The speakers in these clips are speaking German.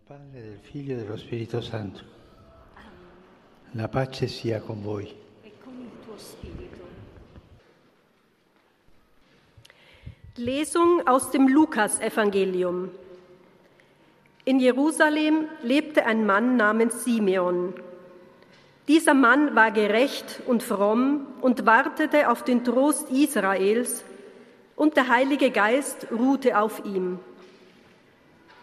del Padre, del Figlio e dello Spirito Santo. La pace sia con voi. e con il tuo Spirito. Lesung aus dem Lukasevangelium. In Jerusalem lebte ein Mann namens Simeon. Dieser Mann war gerecht und fromm und wartete auf den Trost Israels, und der Heilige Geist ruhte auf ihm.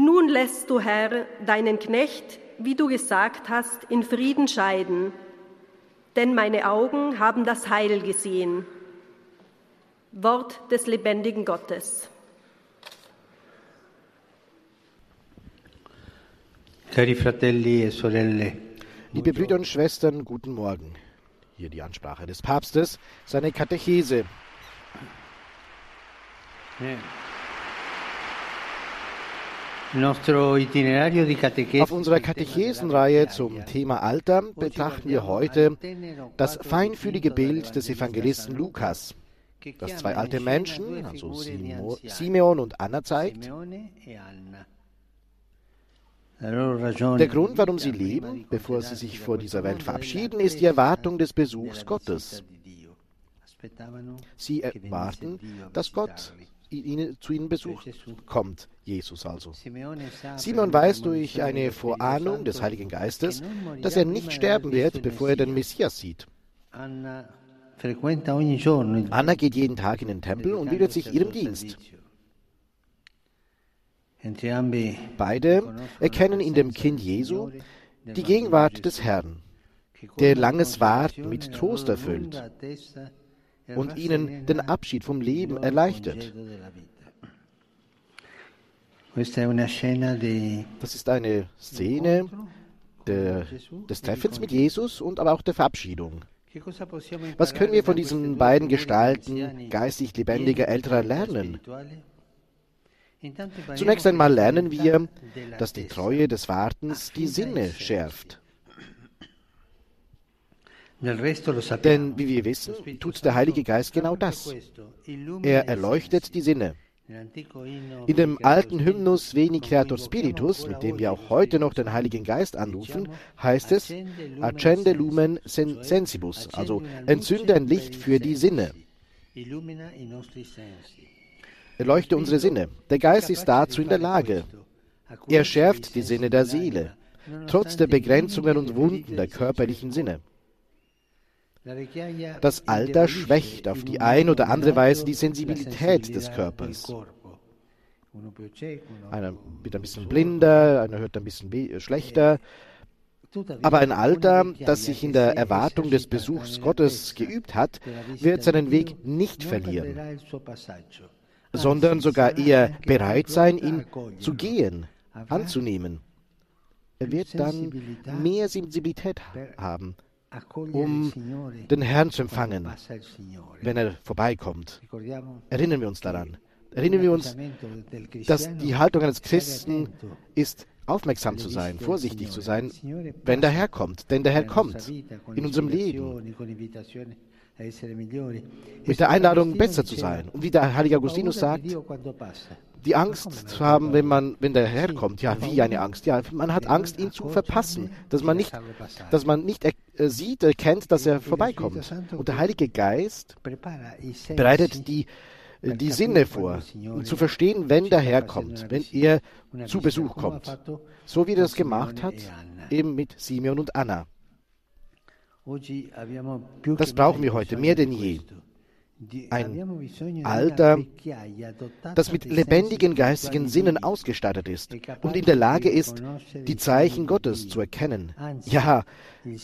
Nun lässt du, Herr, deinen Knecht, wie du gesagt hast, in Frieden scheiden, denn meine Augen haben das Heil gesehen. Wort des lebendigen Gottes. Cari fratelli e sorelle, Liebe Brüder und Schwestern, guten Morgen. Hier die Ansprache des Papstes, seine Katechese. eh, Auf unserer Katechesenreihe zum Thema Alter betrachten wir heute das feinfühlige Bild des Evangelisten Lukas, das zwei alte Menschen, also Simeon und Anna zeigt. Der Grund, warum sie leben, bevor sie sich vor dieser Welt verabschieden, ist die Erwartung des Besuchs Gottes. Sie erwarten, dass Gott zu ihnen Besuch kommt, Jesus also. Simon weiß durch eine Vorahnung des Heiligen Geistes, dass er nicht sterben wird, bevor er den Messia. Messias sieht. Anna geht jeden Tag in den Tempel und widmet sich ihrem Dienst. Beide erkennen in dem Kind Jesu die Gegenwart des Herrn, der langes Warten mit Trost erfüllt und ihnen den Abschied vom Leben erleichtert. Das ist eine Szene der, des Treffens mit Jesus und aber auch der Verabschiedung. Was können wir von diesen beiden Gestalten geistig lebendiger pieni di älterer lernen? Zunächst einmal lernen wir, dass die Treue des Wartens die Sinne schärft. Denn, wie wir wissen, tut der Heilige Geist genau das. Er erleuchtet die Sinne. In dem alten Hymnus Veni Creator Spiritus, mit dem wir auch heute noch den Heiligen Geist anrufen, heißt es Accende lumen sen sensibus, also entzünde ein Licht für die Sinne. Erleuchte unsere Sinne. Der Geist ist dazu in der Lage. Er schärft die Sinne der Seele, trotz der Begrenzungen und Wunden der körperlichen Sinne. Das Alter schwächt auf die ein oder andere Weise die Sensibilität des Körpers. Einer wird ein bisschen blinder, einer hört ein bisschen be- schlechter. Aber ein Alter, das sich in der Erwartung des Besuchs Gottes geübt hat, wird seinen Weg nicht verlieren, sondern sogar eher bereit sein, ihn zu gehen, anzunehmen. Er wird dann mehr Sensibilität ha- haben, um den Herrn zu empfangen, wenn er vorbeikommt. Erinnern wir uns daran. Erinnern wir uns, dass die Haltung eines Christen ist, aufmerksam zu sein, vorsichtig zu sein, wenn der Herr kommt. Denn der Herr kommt in unserem Leben mit der Einladung, besser zu sein. Und wie der heilige Augustinus sagt, die Angst zu haben, wenn man, wenn der Herr kommt. Ja, wie eine Angst. Ja, man hat Angst, ihn zu verpassen, dass man nicht, dass man nicht er, äh, sieht, erkennt, dass er vorbeikommt. Und der Heilige Geist bereitet die, äh, die Sinne vor, um zu verstehen, wenn der Herr kommt, wenn er zu Besuch kommt. So wie er das gemacht hat, eben mit Simeon und Anna. Das brauchen wir heute mehr denn je. Ein Alter, das mit lebendigen geistigen Sinnen ausgestattet ist und in der Lage ist, die Zeichen Gottes zu erkennen. Ja,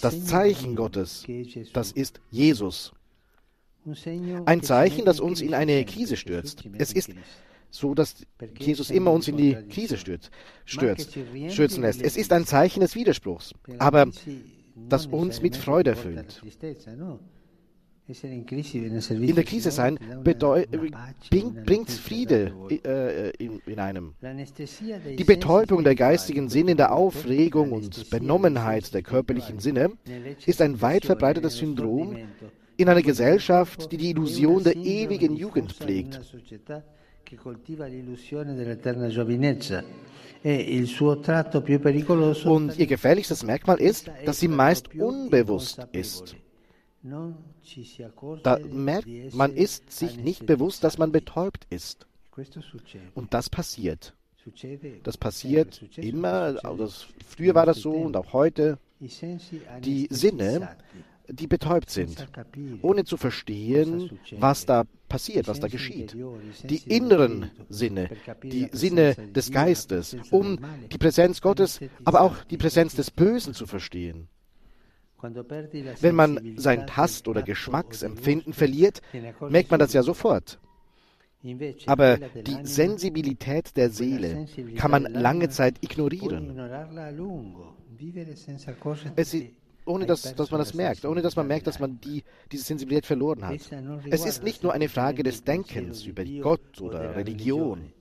das Zeichen Gottes, das ist Jesus. Ein Zeichen, das uns in eine Krise stürzt. Es ist so dass Jesus immer uns in die Krise stürzt, stürzt, stürzen lässt. Es ist ein Zeichen des Widerspruchs, aber das uns mit Freude erfüllt. In der Krise sein bringt Friede äh, in, in, einem. Die Betäubung der geistigen Sinne in der Aufregung und Benommenheit der körperlichen Sinne ist ein weit verbreitetes Syndrom in einer Gesellschaft, die die Illusion der ewigen Jugend pflegt. Und ihr gefährlichstes Merkmal ist, dass sie meist unbewusst ist. Da merkt man ist sich nicht bewusst, dass man betäubt ist. Und das passiert. Das passiert immer, also früher war das so und auch heute. Die Sinne, die betäubt sind, ohne zu verstehen, was da passiert, was da geschieht. Die inneren Sinne, die Sinne des Geistes, um die Präsenz Gottes, aber auch die Präsenz des Bösen zu verstehen. Wenn man sein Tast- oder Geschmacksempfinden verliert, merkt man das ja sofort. Aber die Sensibilität der Seele kann man lange Zeit ignorieren. Es ist, ohne dass, dass man das merkt, ohne dass man merkt, dass man die, diese Sensibilität verloren hat. Es ist nicht nur eine Frage des Denkens über Gott oder Religion.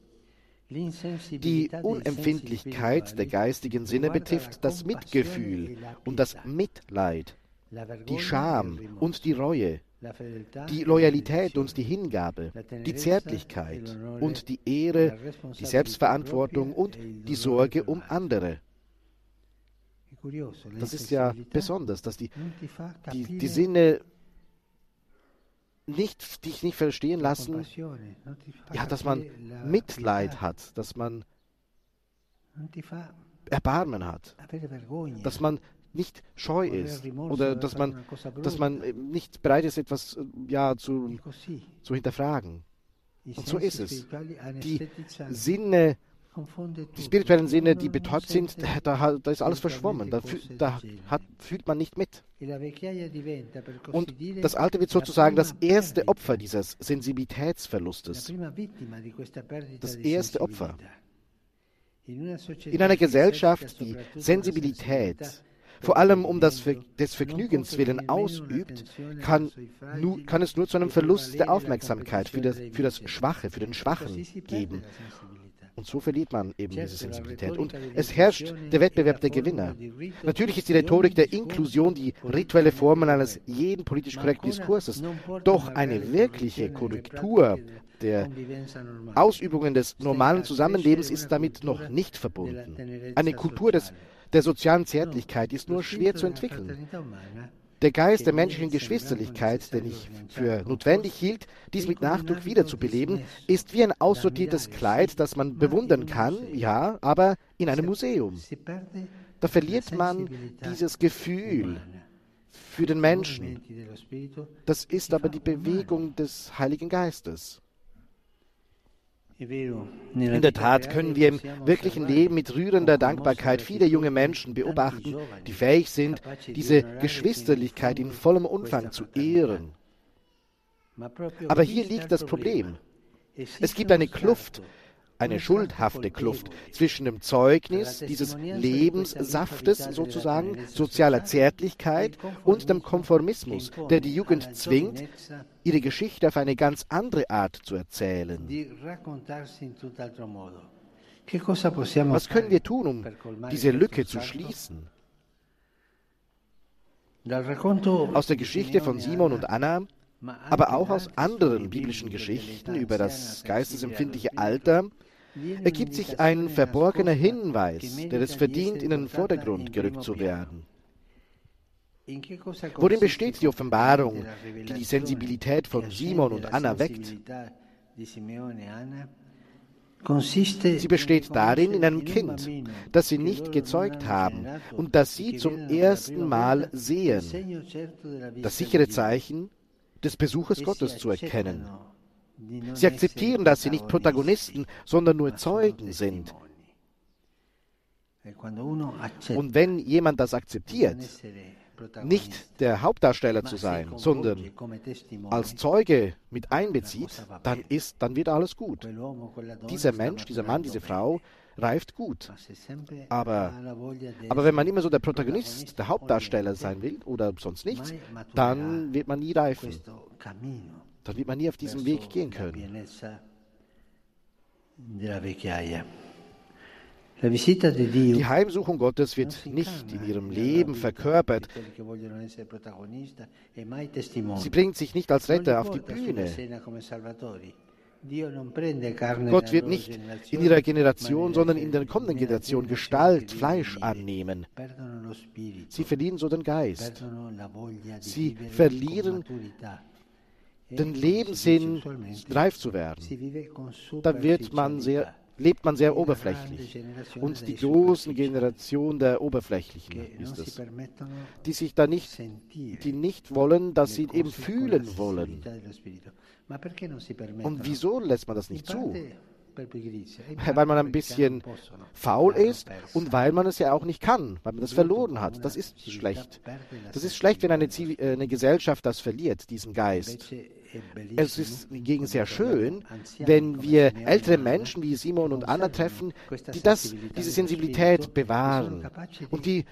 Die Unempfindlichkeit der geistigen Sinne betrifft das Mitgefühl und das Mitleid, die Scham und die Reue, die Loyalität und die Hingabe, die Zärtlichkeit und die Ehre, die Selbstverantwortung und die Sorge um andere. Das ist ja besonders, dass die, die, die Sinne nicht, dich nicht verstehen lassen, ja, dass man Mitleid hat, dass man Erbarmen hat, dass man nicht scheu ist oder dass man, dass man nicht bereit ist, etwas ja, zu, zu hinterfragen. Und so ist es. Die Sinne die spirituellen Sinne, die betäubt sind, da, da ist alles verschwommen, da, da hat, fühlt man nicht mit. Und das Alte wird sozusagen das erste Opfer dieses Sensibilitätsverlustes. Das erste Opfer. In einer Gesellschaft, die Sensibilität vor allem um das Ver des Vergnügens willen ausübt, kann, nu, kann es nur zu einem Verlust der Aufmerksamkeit für das, für das Schwache, für den Schwachen geben. Und so verliert man eben diese Sensibilität. Und es herrscht der Wettbewerb der Gewinner. Natürlich ist die Rhetorik der Inklusion die rituelle Formel eines jeden politisch korrekten Diskurses. Doch eine wirkliche Korrektur der Ausübungen des normalen Zusammenlebens ist damit noch nicht verbunden. Eine Kultur des, der sozialen Zärtlichkeit ist nur schwer zu entwickeln. Der Geist der menschlichen Geschwisterlichkeit, den ich für notwendig hielt, dies mit Nachdruck wiederzubeleben, ist wie ein aussortiertes Kleid, das man bewundern kann, ja, aber in einem Museum. Da verliert man dieses Gefühl für den Menschen. Das ist aber die Bewegung des Heiligen Geistes. In der Tat können wir im wirklichen Leben mit rührender Dankbarkeit viele junge Menschen beobachten, die fähig sind, diese Geschwisterlichkeit in vollem Umfang zu ehren. Aber hier liegt das Problem. Es gibt eine Kluft eine schuldhafte Kluft zwischen dem Zeugnis dieses Lebenssaftes sozusagen, sozialer Zärtlichkeit und dem Konformismus, der die Jugend zwingt, ihre Geschichte auf eine ganz andere Art zu erzählen. Was können wir tun, um diese Lücke zu schließen? Aus der Geschichte von Simon und Anna aber auch aus anderen biblischen Geschichten über das geistesempfindliche Alter ergibt sich ein verborgener Hinweis, der es verdient, in den Vordergrund gerückt zu werden. Worin besteht die Offenbarung, die die Sensibilität von Simon und Anna weckt? Sie besteht darin in einem Kind, das sie nicht gezeugt haben und das sie zum ersten Mal sehen. Das sichere Zeichen, des Besuches Gottes zu erkennen. Sie akzeptieren, dass sie nicht Protagonisten, sondern nur Zeugen sind. Und wenn jemand das akzeptiert, nicht der Hauptdarsteller zu sein, sondern als Zeuge mit einbezieht, dann ist, dann wird alles gut. Dieser Mensch, dieser Mann, diese Frau reift gut. Aber, aber wenn man immer so der Protagonist, der Hauptdarsteller sein will oder sonst nichts, dann wird man nie reifen. Dann wird man nie auf diesem Weg gehen können. Die Heimsuchung Gottes wird nicht in ihrem Leben verkörpert. Sie bringt sich nicht als Retter auf die Bühne. Gott wird nicht in ihrer Generation, sondern in der kommenden Generation Gestalt, Fleisch annehmen. Sie verlieren so den Geist. Sie verlieren den Lebenssinn, reif zu werden. Da wird man sehr lebt man sehr oberflächlich. Und die großen Generation der Oberflächlichen ist es, die sich da nicht, die nicht wollen, dass sie eben fühlen wollen. Und wieso lässt man das nicht zu? Weil man ein bisschen faul ist und weil man es ja auch nicht kann, weil man das verloren hat. Das ist schlecht. Das ist schlecht, wenn eine, äh, eine Gesellschaft das verliert, diesen Geist. Es ist hingegen sehr schön, wenn wir ältere Menschen wie Simon und Anna treffen, die das, diese Sensibilität bewahren und die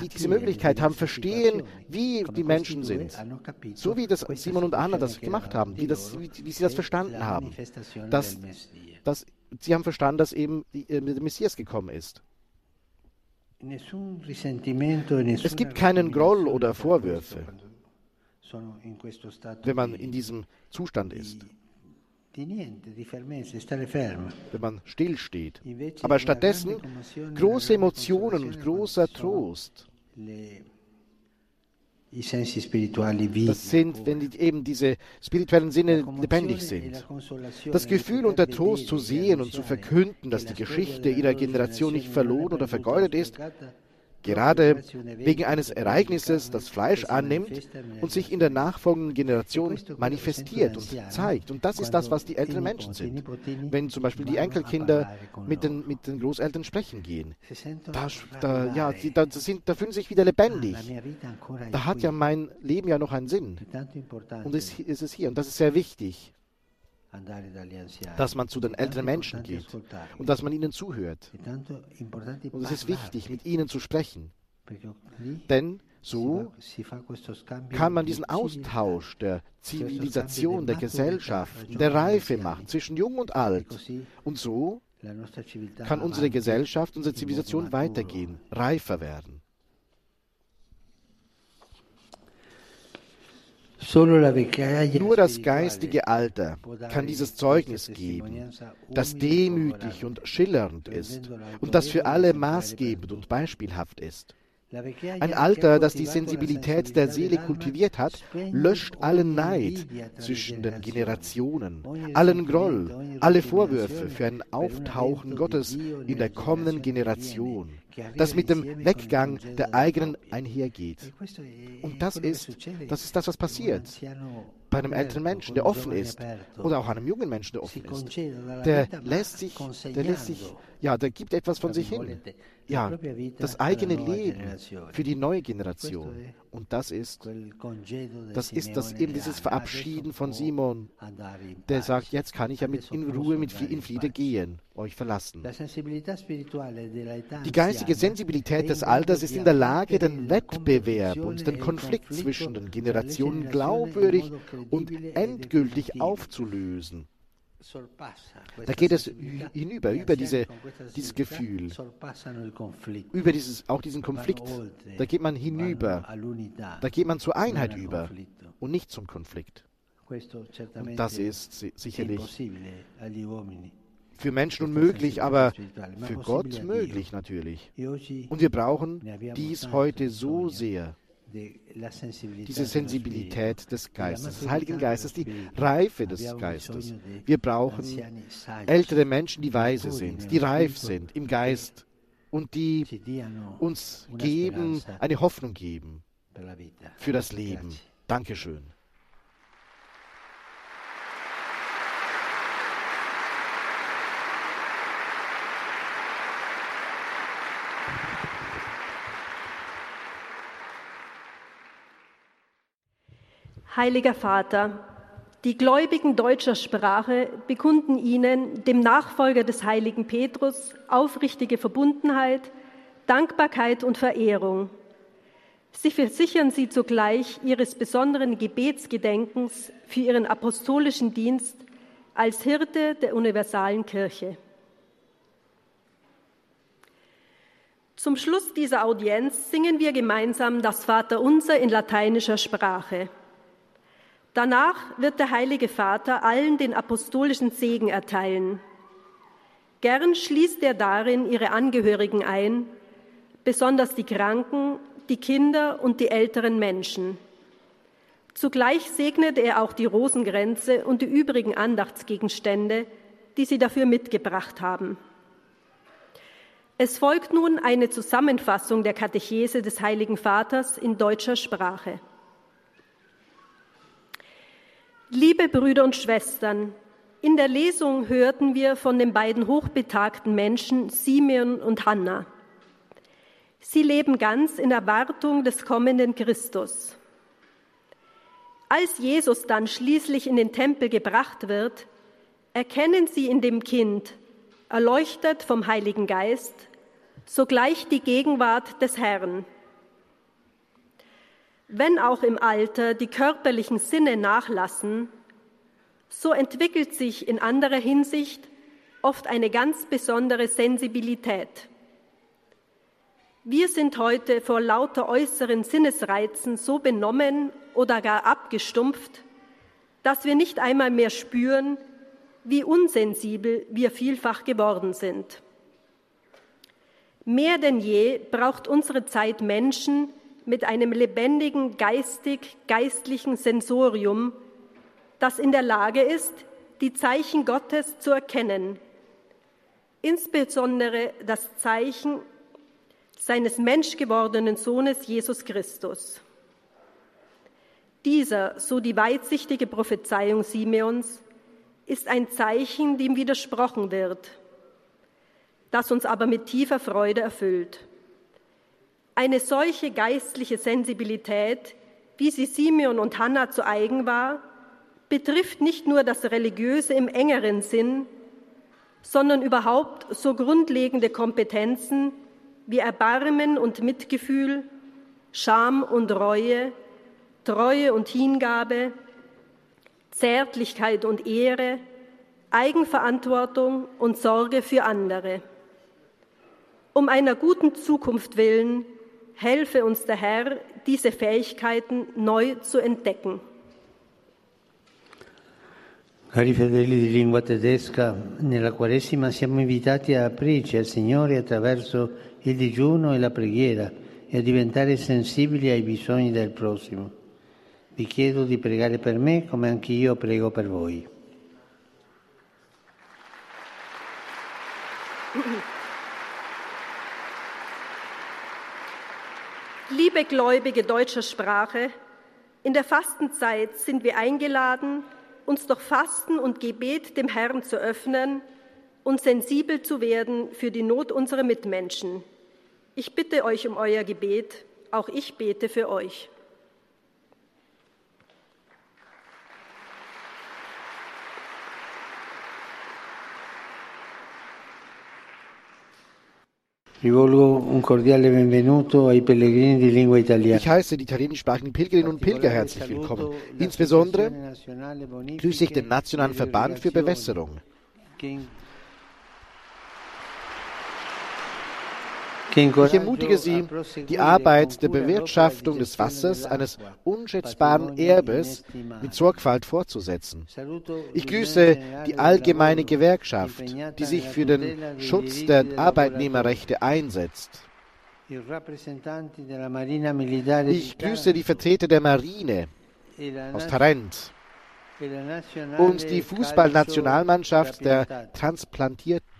die diese Möglichkeit haben, verstehen, wie die Menschen sind. So wie das Simon und Anna das gemacht haben, wie, das, wie, wie sie das verstanden haben. Dass, dass, sie haben verstanden, dass eben äh, der Messias gekommen ist. Es gibt keinen Groll oder Vorwürfe, wenn man in diesem Zustand ist wenn man stillsteht. Aber stattdessen große Emotionen und großer Trost. Das sind, wenn die, eben diese spirituellen Sinne lebendig sind. Das Gefühl und der Trost zu sehen und zu verkünden, dass die Geschichte ihrer Generation nicht verloren oder vergeudet ist, gerade wegen eines Ereignisses das Fleisch annimmt und sich in der nachfolgenden Generation manifestiert und zeigt. Und das ist das, was die älteren Menschen sind. Wenn zum Beispiel die Enkelkinder mit den, mit den Großeltern sprechen gehen, da, da, ja, da, sind, da fühlen sie sich wieder lebendig. Da hat ja mein Leben ja noch einen Sinn. Und es ist es hier. Und das ist sehr wichtig dass man zu den älteren Menschen geht und dass man ihnen zuhört. Und es ist wichtig, mit ihnen zu sprechen. Denn so kann man diesen Austausch der Zivilisation, der Gesellschaft, der Reife machen zwischen Jung und Alt. Und so kann unsere Gesellschaft, unsere Zivilisation weitergehen, reifer werden. Nur das geistige Alter kann dieses Zeugnis geben, das demütig und schillernd ist und das für alle maßgebend und beispielhaft ist. Ein Alter, das die Sensibilität der Seele kultiviert hat, löscht allen Neid zwischen den Generationen, allen Groll, alle Vorwürfe für ein Auftauchen Gottes in der kommenden Generation, das mit dem Weggang der eigenen einhergeht. Und das ist, das ist das, was passiert. bei einem älteren Menschen, der offen ist, oder auch einem jungen Menschen, der offen ist. Der lässt sich, der lässt sich, ja, der gibt etwas von sich hin ja, das eigene Leben für die neue Generation. Und das ist, das ist das eben dieses Verabschieden von Simon, der sagt, jetzt kann ich ja mit in Ruhe, mit in Friede gehen, euch verlassen. Die geistige Sensibilität des Alters ist in der Lage, den Wettbewerb und den Konflikt zwischen den Generationen glaubwürdig und endgültig aufzulösen. Da geht es hinüber, über diese, dieses Gefühl, über dieses, auch diesen Konflikt. Da geht man hinüber. Da geht man zur Einheit über und nicht zum Konflikt. Und das ist sicherlich für Menschen unmöglich, aber für Gott möglich natürlich. Und wir brauchen dies heute so sehr diese Sensibilität des Geistes, des Heiligen Geistes, die Reife des Geistes. Wir brauchen ältere Menschen, die weise sind, die reif sind im Geist und die uns geben, eine Hoffnung geben für das Leben. Dankeschön. Heiliger Vater, die Gläubigen deutscher Sprache bekunden Ihnen, dem Nachfolger des heiligen Petrus, aufrichtige Verbundenheit, Dankbarkeit und Verehrung. Sie versichern Sie zugleich Ihres besonderen Gebetsgedenkens für Ihren apostolischen Dienst als Hirte der universalen Kirche. Zum Schluss dieser Audienz singen wir gemeinsam das Vaterunser in lateinischer Sprache. Danach wird der Heilige Vater allen den apostolischen Segen erteilen. Gern schließt er darin ihre Angehörigen ein, besonders die Kranken, die Kinder und die älteren Menschen. Zugleich segnet er auch die Rosengrenze und die übrigen Andachtsgegenstände, die sie dafür mitgebracht haben. Es folgt nun eine Zusammenfassung der Katechese des Heiligen Vaters in deutscher Sprache. Liebe Brüder und Schwestern, in der Lesung hörten wir von den beiden hochbetagten Menschen Simeon und Hannah. Sie leben ganz in Erwartung des kommenden Christus. Als Jesus dann schließlich in den Tempel gebracht wird, erkennen sie in dem Kind, erleuchtet vom Heiligen Geist, sogleich die Gegenwart des Herrn. Wenn auch im Alter die körperlichen Sinne nachlassen, so entwickelt sich in anderer Hinsicht oft eine ganz besondere Sensibilität. Wir sind heute vor lauter äußeren Sinnesreizen so benommen oder gar abgestumpft, dass wir nicht einmal mehr spüren, wie unsensibel wir vielfach geworden sind. Mehr denn je braucht unsere Zeit Menschen, mit einem lebendigen geistig-geistlichen Sensorium, das in der Lage ist, die Zeichen Gottes zu erkennen, insbesondere das Zeichen seines menschgewordenen Sohnes Jesus Christus. Dieser, so die weitsichtige Prophezeiung Simeons, ist ein Zeichen, dem widersprochen wird, das uns aber mit tiefer Freude erfüllt. Eine solche geistliche Sensibilität, wie sie Simeon und Hannah zu eigen war, betrifft nicht nur das Religiöse im engeren Sinn, sondern überhaupt so grundlegende Kompetenzen wie Erbarmen und Mitgefühl, Scham und Reue, Treue und Hingabe, Zärtlichkeit und Ehre, Eigenverantwortung und Sorge für andere. Um einer guten Zukunft willen helfe uns der Herr, diese Fähigkeiten neu zu entdecken. Cari fedeli di lingua tedesca, nella Quaresima siamo invitati a aprirci al Signore attraverso il digiuno e la preghiera e a diventare sensibili ai bisogni del prossimo. Vi chiedo di pregare per me come anch'io prego per voi. Liebe Gläubige deutscher Sprache, in der Fastenzeit sind wir eingeladen, uns durch Fasten und Gebet dem Herrn zu öffnen und sensibel zu werden für die Not unserer Mitmenschen. Ich bitte euch um euer Gebet, auch ich bete für euch. Ich heiße die italienischsprachigen Pilgerinnen und Pilger herzlich willkommen. Insbesondere grüße ich den Nationalen Verband für Bewässerung. Ich ermutige Sie, die Arbeit der Bewirtschaftung des Wassers eines unschätzbaren Erbes mit Sorgfalt fortzusetzen. Ich grüße die allgemeine Gewerkschaft, die sich für den Schutz der Arbeitnehmerrechte einsetzt. Ich grüße die Vertreter der Marine aus Tarent und die Fußballnationalmannschaft der transplantierten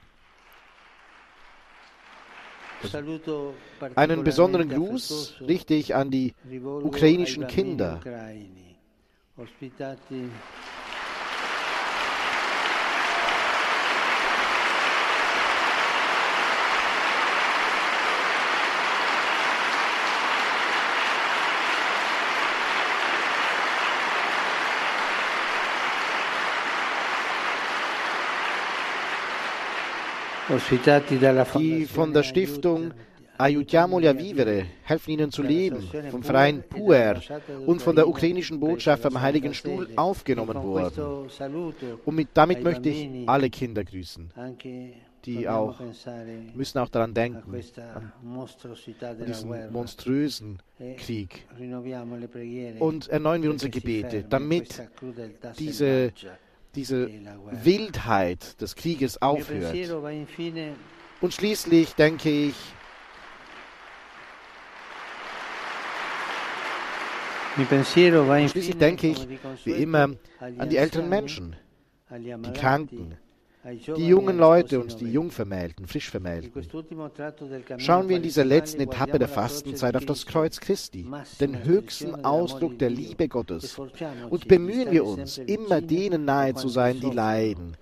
einen besonderen Gruß richte ich an die ukrainischen Kinder. Die von der Stiftung Aiutiamoli a Vivere, helfen ihnen zu leben, vom Verein Puer und von der ukrainischen Botschaft am Heiligen Stuhl aufgenommen wurden. Und mit, damit möchte ich alle Kinder grüßen, die auch müssen auch daran denken, an diesen monströsen Krieg. Und erneuern wir unsere Gebete, damit diese, diese Wildheit des Krieges aufhört. Und schließlich denke ich, Schließlich denke ich, wie immer, an die älteren Menschen, die Kranken, die jungen Leute und die Jungvermählten, Frischvermählten. Schauen wir in dieser letzten Etappe der Fastenzeit auf das Kreuz Christi, den höchsten Ausdruck der Liebe Gottes, und bemühen wir uns, immer denen nahe zu sein, die leiden,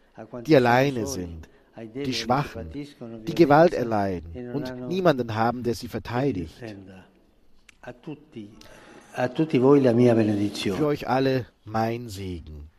die alleine sind, die Schwachen, die Gewalt erleiden und niemanden haben, der sie verteidigt. Für euch alle mein Segen.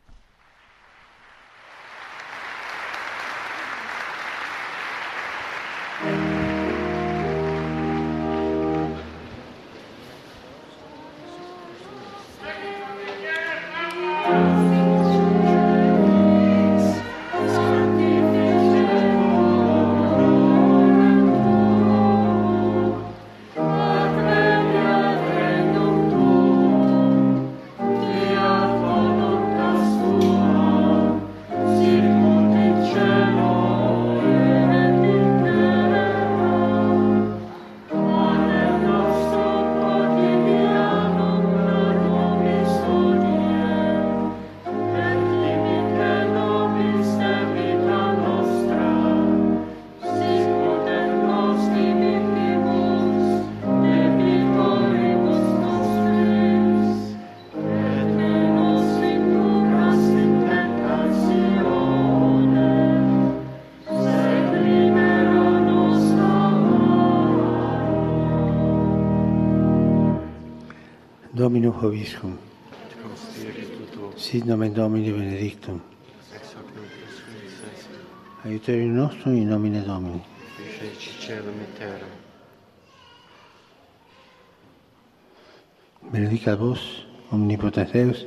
Domino Hoviscum. Sit nomen Domini benedictum. Aiuterium nostrum in nomine Domini. Benedica vos, omnipotens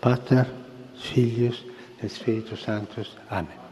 Pater, Filius et Spiritus Sanctus. Amen.